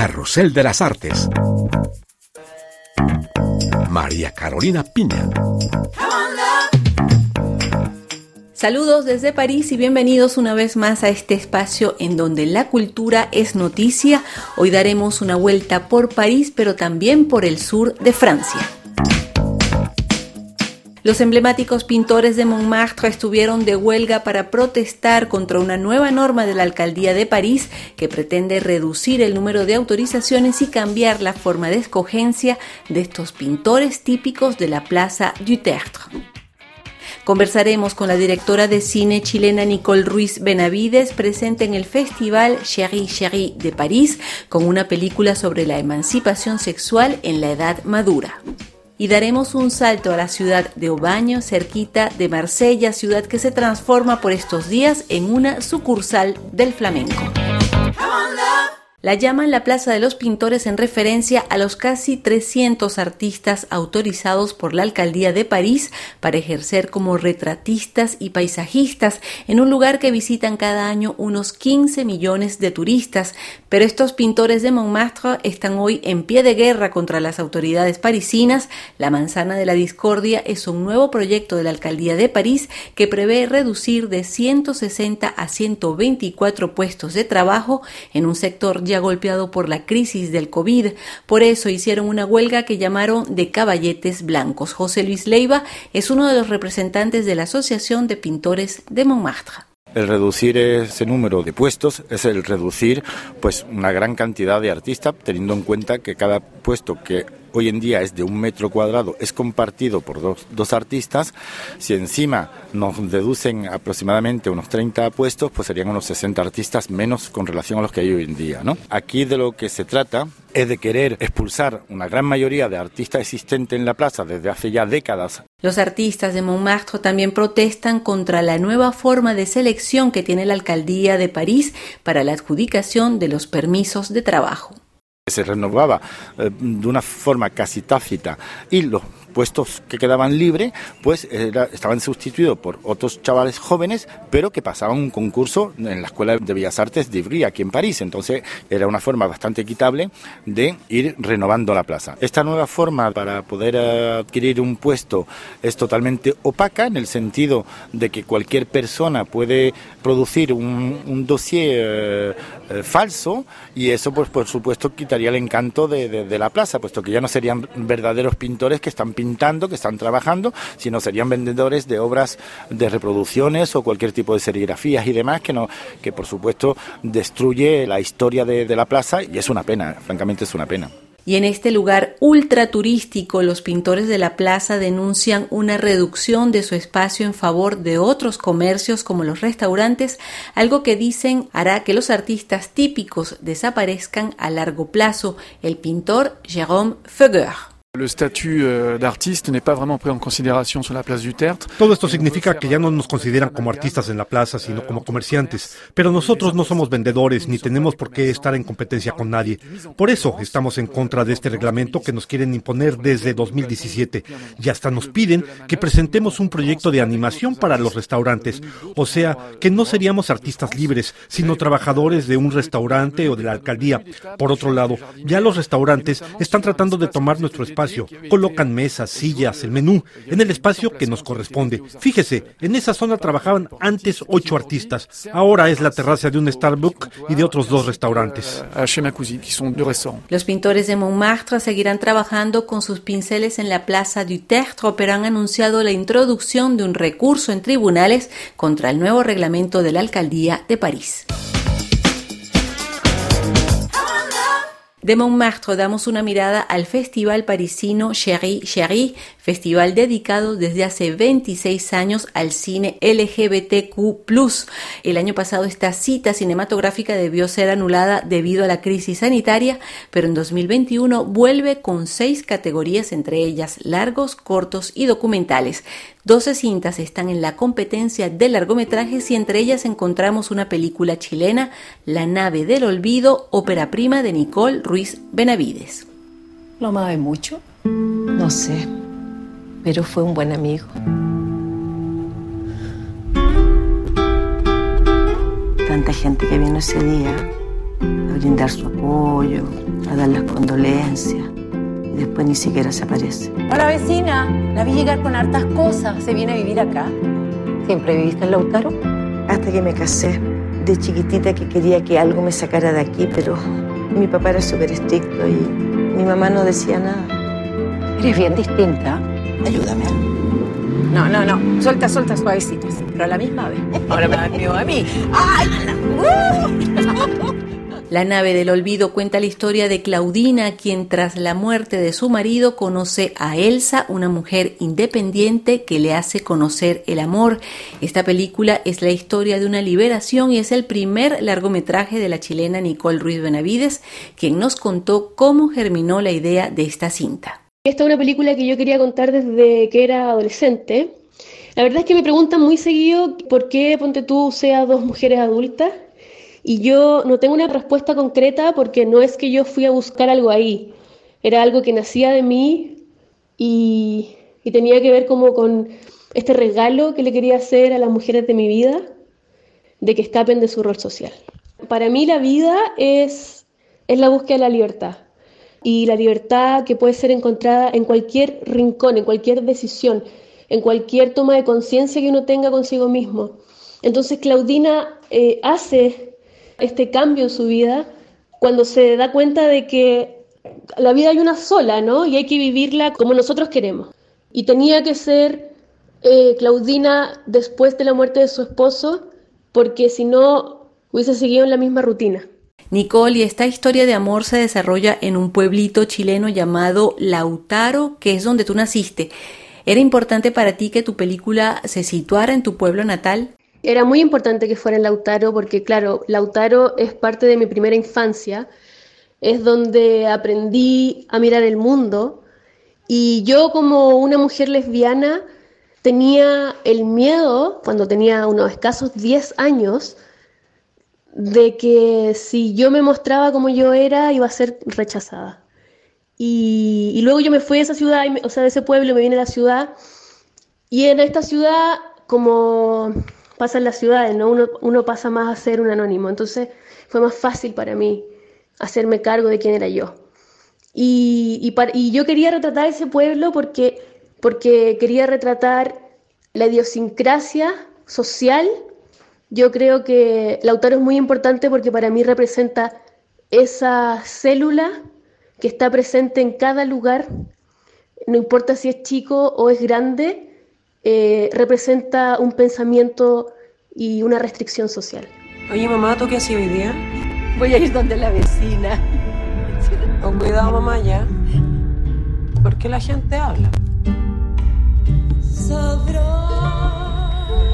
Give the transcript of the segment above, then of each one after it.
Carrusel de las Artes. María Carolina Piña. Saludos desde París y bienvenidos una vez más a este espacio en donde la cultura es noticia. Hoy daremos una vuelta por París, pero también por el sur de Francia. Los emblemáticos pintores de Montmartre estuvieron de huelga para protestar contra una nueva norma de la alcaldía de París que pretende reducir el número de autorizaciones y cambiar la forma de escogencia de estos pintores típicos de la Plaza du Tertre. Conversaremos con la directora de cine chilena Nicole Ruiz Benavides, presente en el Festival Chéri Chéri de París, con una película sobre la emancipación sexual en la edad madura y daremos un salto a la ciudad de Obaño, cerquita de Marsella, ciudad que se transforma por estos días en una sucursal del flamenco. La llaman la Plaza de los Pintores en referencia a los casi 300 artistas autorizados por la Alcaldía de París para ejercer como retratistas y paisajistas en un lugar que visitan cada año unos 15 millones de turistas. Pero estos pintores de Montmartre están hoy en pie de guerra contra las autoridades parisinas. La Manzana de la Discordia es un nuevo proyecto de la Alcaldía de París que prevé reducir de 160 a 124 puestos de trabajo en un sector ya golpeado por la crisis del COVID. Por eso hicieron una huelga que llamaron de caballetes blancos. José Luis Leiva es uno de los representantes de la Asociación de Pintores de Montmartre. El reducir ese número de puestos es el reducir pues una gran cantidad de artistas, teniendo en cuenta que cada puesto que hoy en día es de un metro cuadrado, es compartido por dos, dos artistas, si encima nos deducen aproximadamente unos 30 puestos, pues serían unos 60 artistas menos con relación a los que hay hoy en día. ¿no? Aquí de lo que se trata es de querer expulsar una gran mayoría de artistas existentes en la plaza desde hace ya décadas. Los artistas de Montmartre también protestan contra la nueva forma de selección que tiene la alcaldía de París para la adjudicación de los permisos de trabajo. Se renovaba eh, de una forma casi tácita y los puestos que quedaban libres, pues estaban sustituidos por otros chavales jóvenes, pero que pasaban un concurso en la Escuela de Bellas Artes de Ivry, aquí en París. Entonces era una forma bastante equitable de ir renovando la plaza. Esta nueva forma para poder adquirir un puesto es totalmente opaca en el sentido de que cualquier persona puede producir un, dossier eh, eh, falso y eso pues por supuesto quitaría el encanto de, de la plaza, puesto que ya no serían verdaderos pintores que están que están trabajando, sino serían vendedores de obras de reproducciones o cualquier tipo de serigrafías y demás que no, que por supuesto destruye la historia de, de la plaza y es una pena, francamente es una pena. Y en este lugar ultra turístico, los pintores de la plaza denuncian una reducción de su espacio en favor de otros comercios como los restaurantes, algo que dicen hará que los artistas típicos desaparezcan a largo plazo. El pintor Jérôme Feuger. Le statut euh, d'artiste n'est pas vraiment pris en considération sur la place du Tertre. Todo esto significa que ya no nos consideran como artistas en la plaza, sino como comerciantes. Pero nosotros no somos vendedores ni tenemos por qué estar en competencia con nadie. Por eso estamos en contra de este reglamento que nos quieren imponer desde 2017. Y hasta nos piden que presentemos un proyecto de animación para los restaurantes. O sea, que no seríamos artistas libres, sino trabajadores de un restaurante o de la alcaldía. Por otro lado, ya los restaurantes están tratando de tomar nuestro espacio Colocan mesas, sillas, el menú en el espacio que nos corresponde. Fíjese, en esa zona trabajaban antes ocho artistas. Ahora es la terraza de un Starbucks y de otros dos restaurantes. Los pintores de Montmartre seguirán trabajando con sus pinceles en la Plaza du Tertre, pero han anunciado la introducción de un recurso en tribunales contra el nuevo reglamento de la alcaldía de París. De Montmartre damos una mirada al festival parisino Chéri Chéri, festival dedicado desde hace 26 años al cine LGBTQ+. El año pasado esta cita cinematográfica debió ser anulada debido a la crisis sanitaria, pero en 2021 vuelve con seis categorías, entre ellas largos, cortos y documentales. 12 cintas están en la competencia de largometrajes y entre ellas encontramos una película chilena, La nave del olvido, ópera prima de Nicole Ruiz Benavides. ¿Lo amaba mucho? No sé, pero fue un buen amigo. Tanta gente que vino ese día a brindar su apoyo, a dar las condolencias. Y después ni siquiera se aparece. Hola vecina, la vi llegar con hartas cosas. ¿Se viene a vivir acá? ¿Siempre viviste en Lautaro? Hasta que me casé. De chiquitita que quería que algo me sacara de aquí, pero mi papá era súper estricto y mi mamá no decía nada. Eres bien distinta. Ayúdame. No, no, no. Suelta, suelta, suavecitas. Pero a la misma vez. Ahora me da miedo a mí. La nave del olvido cuenta la historia de Claudina, quien tras la muerte de su marido conoce a Elsa, una mujer independiente que le hace conocer el amor. Esta película es la historia de una liberación y es el primer largometraje de la chilena Nicole Ruiz Benavides, quien nos contó cómo germinó la idea de esta cinta. Esta es una película que yo quería contar desde que era adolescente. La verdad es que me preguntan muy seguido por qué Ponte tú sea dos mujeres adultas y yo no tengo una respuesta concreta porque no es que yo fui a buscar algo ahí, era algo que nacía de mí y, tenía que ver como con este regalo que le quería hacer a las mujeres de mi vida, de que escapen de su rol social. Para mí la vida es, es la búsqueda de la libertad y la libertad que puede ser encontrada en cualquier rincón, en cualquier decisión, en cualquier toma de conciencia que uno tenga consigo mismo. Entonces Claudina eh, hace este cambio en su vida cuando se da cuenta de que la vida hay una sola, ¿no? Y hay que vivirla como nosotros queremos. Y tenía que ser eh, Claudina después de la muerte de su esposo, porque si no hubiese seguido en la misma rutina. Nicole, y esta historia de amor se desarrolla en un pueblito chileno llamado Lautaro, que es donde tú naciste. ¿Era importante para ti que tu película se situara en tu pueblo natal? Era muy importante que fuera en Lautaro porque, claro, Lautaro es parte de mi primera infancia, es donde aprendí a mirar el mundo. Y yo como una mujer lesbiana tenía el miedo, cuando tenía unos escasos 10 años, de que si yo me mostraba como yo era iba a ser rechazada. Y, luego yo me fui a esa ciudad, o sea, de ese pueblo, me vine a la ciudad. Y en esta ciudad como pasa en las ciudades, ¿no? Uno, uno pasa más a ser un anónimo. Entonces fue más fácil para mí hacerme cargo de quién era yo. Y, y, y yo quería retratar ese pueblo porque, porque quería retratar la idiosincrasia social. Yo creo que Lautaro es muy importante porque para mí representa esa célula que está presente en cada lugar, no importa si es chico o es grande, eh, representa un pensamiento y una restricción social. Oye, mamá, ¿tú qué haces hoy día? Voy a ir donde la vecina. Con cuidado, mamá, ya. ¿Por qué la gente habla?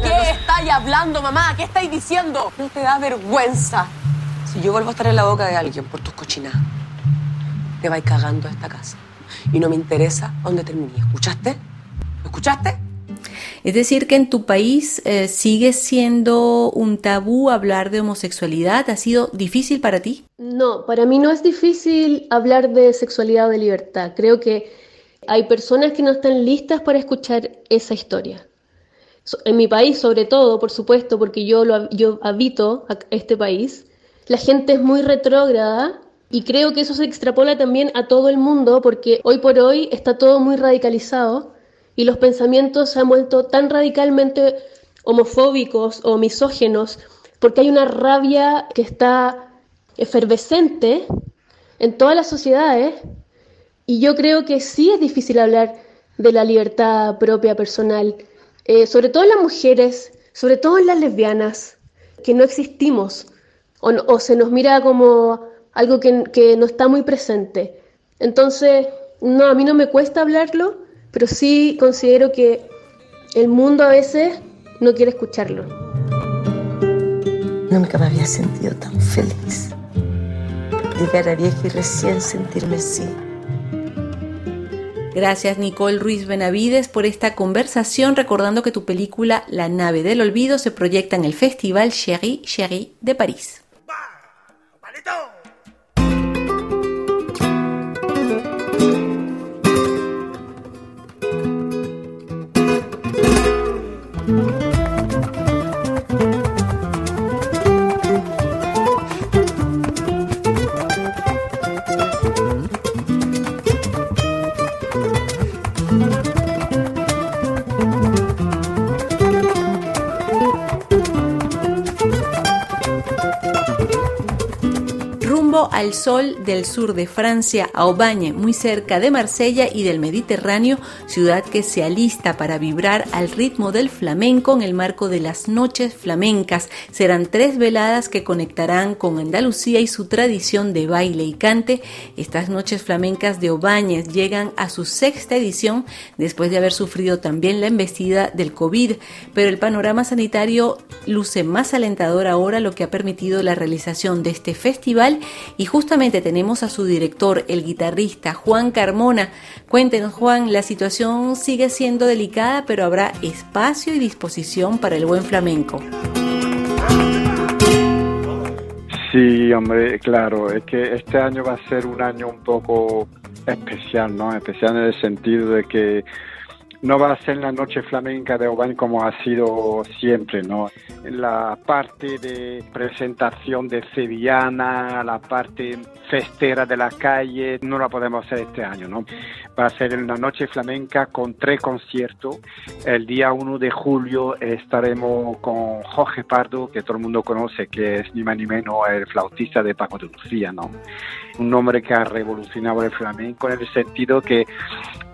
¿Qué estáis hablando, mamá? ¿Qué estáis diciendo? No te da vergüenza. Si yo vuelvo a estar en la boca de alguien por tus cochinadas, te vais cagando a esta casa. Y no me interesa dónde terminé. ¿Escuchaste? ¿Lo escuchaste? Es decir, que en tu país eh, sigue siendo un tabú hablar de homosexualidad. ¿Ha sido difícil para ti? No, para mí no es difícil hablar de sexualidad o de libertad. Creo que hay personas que no están listas para escuchar esa historia. En mi país, sobre todo, por supuesto, porque yo, yo habito este país, la gente es muy retrógrada y creo que eso se extrapola también a todo el mundo porque hoy por hoy está todo muy radicalizado y los pensamientos se han vuelto tan radicalmente homofóbicos o misógenos porque hay una rabia que está efervescente en todas las sociedades y yo creo que sí es difícil hablar de la libertad propia personal, eh, sobre todo en las mujeres, sobre todo en las lesbianas, que no existimos o, se nos mira como algo que, que no está muy presente. Entonces, no, a mí no me cuesta hablarlo, pero sí considero que el mundo a veces no quiere escucharlo. Nunca me había sentido tan feliz de ver a vieja y recién sentirme así. Gracias Nicole Ruiz Benavides por esta conversación, recordando que tu película La nave del olvido se proyecta en el Festival Chéri Chéri de París. Sol del sur de Francia, a Aubagne, muy cerca de Marsella y del Mediterráneo, ciudad que se alista para vibrar al ritmo del flamenco en el marco de las noches flamencas. Serán tres veladas que conectarán con Andalucía y su tradición de baile y cante. Estas noches flamencas de Obañez llegan a su sexta edición después de haber sufrido también la embestida del COVID, pero el panorama sanitario luce más alentador ahora, lo que ha permitido la realización de este festival y justamente tenemos a su director, el guitarrista Juan Carmona. Cuéntenos Juan, la situación sigue siendo delicada, pero habrá espacio y disposición para el buen flamenco. Sí, hombre, claro, es que este año va a ser un año un poco especial, ¿no? Especial en el sentido de que no va a ser la noche flamenca de Oban como ha sido siempre, ¿no? La parte de presentación de sevillana, la parte festera de la calle, no la podemos hacer este año, ¿no? Va a ser una noche flamenca con tres conciertos. El día 1 de julio estaremos con Jorge Pardo, que todo el mundo conoce, que es ni más ni menos el flautista de Paco de Lucía, ¿no? Un hombre que ha revolucionado el flamenco en el sentido que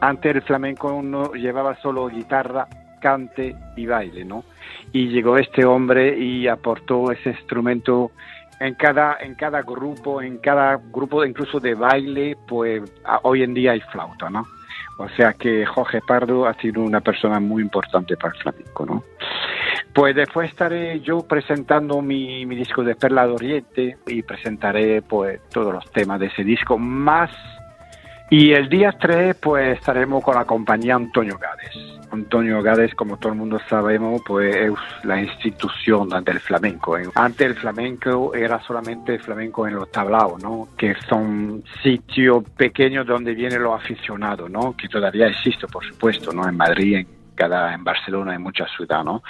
antes el flamenco no llevaba solo guitarra, cante y baile, ¿no? Y llegó este hombre y aportó ese instrumento en cada en cada grupo, en cada grupo incluso de baile, pues hoy en día hay flauta, ¿no? O sea que Jorge Pardo ha sido una persona muy importante para el flamenco, ¿no? Pues después estaré yo presentando mi, mi disco de Perla de Oriente y presentaré pues todos los temas de ese disco, más y el día 3, pues estaremos con la compañía Antonio Gades. Antonio Gades, como todo el mundo sabemos, pues es la institución del flamenco. Antes el flamenco era solamente el flamenco en los tablaos, ¿no? Que son sitios pequeños donde vienen los aficionados, ¿no? Que todavía existe, por supuesto, ¿no? En Madrid, en cada en Barcelona, en muchas ciudades, ¿no?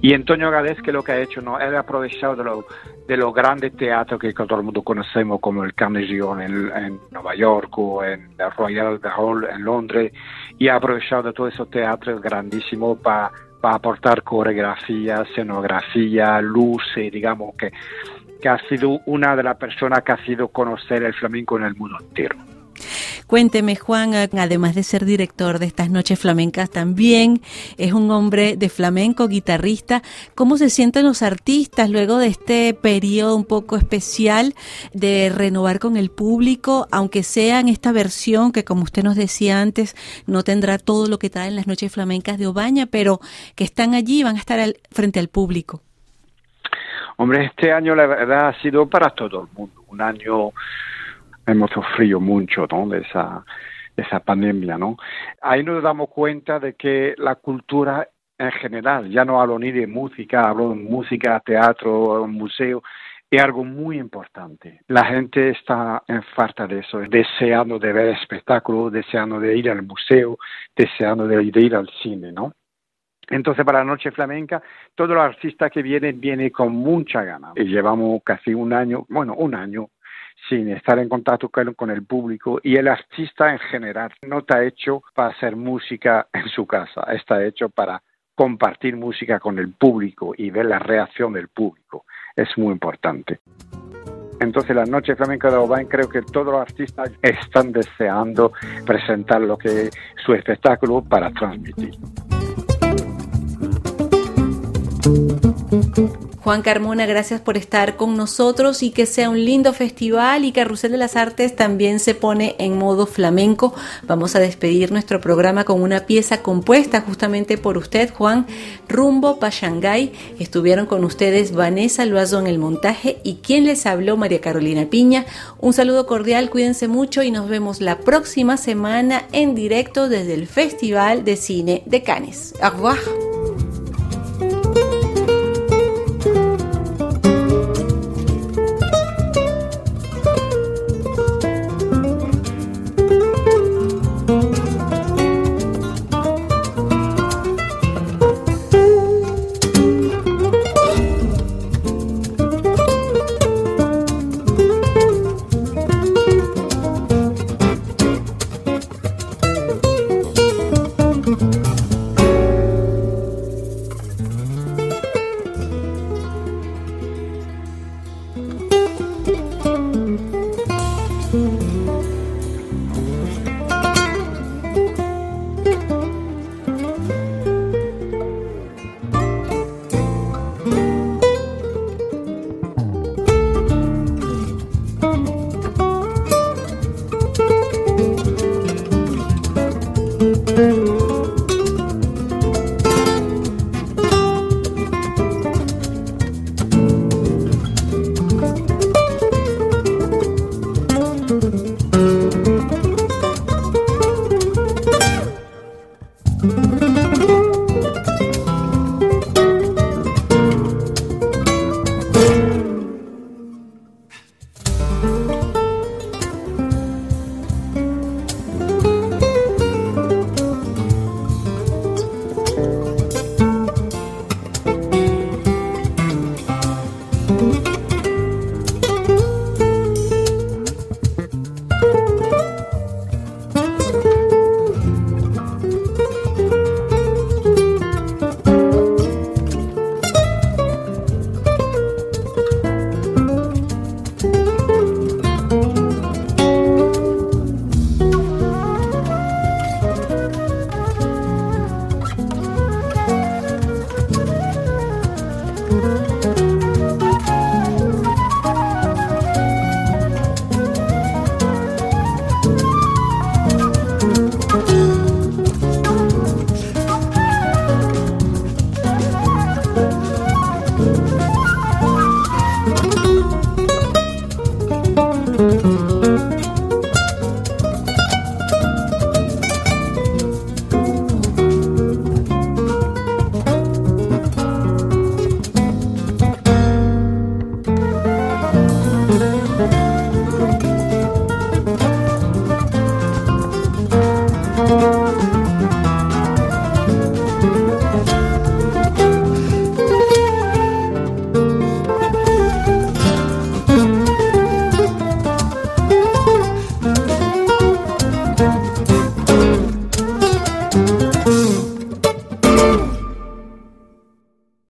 Y Antonio Gades, que lo que ha hecho, ¿no? Él ha aprovechado de los de los grandes teatros que todo el mundo conocemos, como el Carnegie en, en Nueva York o en el Royal Hall en Londres, y ha aprovechado de todos esos teatros grandísimos para aportar coreografía, escenografía, luces, digamos que, que ha sido una de las personas que ha sido conocer el flamenco en el mundo entero. Cuénteme, Juan, además de ser director de estas noches flamencas, también es un hombre de flamenco, guitarrista. ¿Cómo se sienten los artistas luego de este periodo un poco especial de renovar con el público, aunque sea en esta versión que, como usted nos decía antes, no tendrá todo lo que traen las noches flamencas de Obaña, pero que están allí y van a estar frente al público? Hombre, este año la verdad ha sido para todo el mundo, un año hemos sufrido mucho ¿no? de esa pandemia, ¿no? Ahí nos damos cuenta de que la cultura en general, ya no hablo ni de música, hablo de música, teatro, museo, es algo muy importante. La gente está en falta de eso, deseando de ver espectáculos, deseando de ir al museo, deseando de, ir al cine, ¿no? Entonces, para la Noche Flamenca, todos los artistas que vienen, vienen con mucha gana. Y llevamos casi un año, bueno, un año sin estar en contacto con el público y el artista en general no está hecho para hacer música en su casa, está hecho para compartir música con el público y ver la reacción del público. Es muy importante. Entonces la Noche Flamenca de Obain creo que todos los artistas están deseando presentar lo que su espectáculo para transmitir. Juan Carmona, gracias por estar con nosotros y que sea un lindo festival y Carrusel de las Artes también se pone en modo flamenco. Vamos a despedir nuestro programa con una pieza compuesta justamente por usted, Juan, Rumbo pa Shanghai. Estuvieron con ustedes Vanessa Loazo en el montaje y quien les habló, María Carolina Piña. Un saludo cordial, cuídense mucho y nos vemos la próxima semana en directo desde el Festival de Cine de Cannes. Au.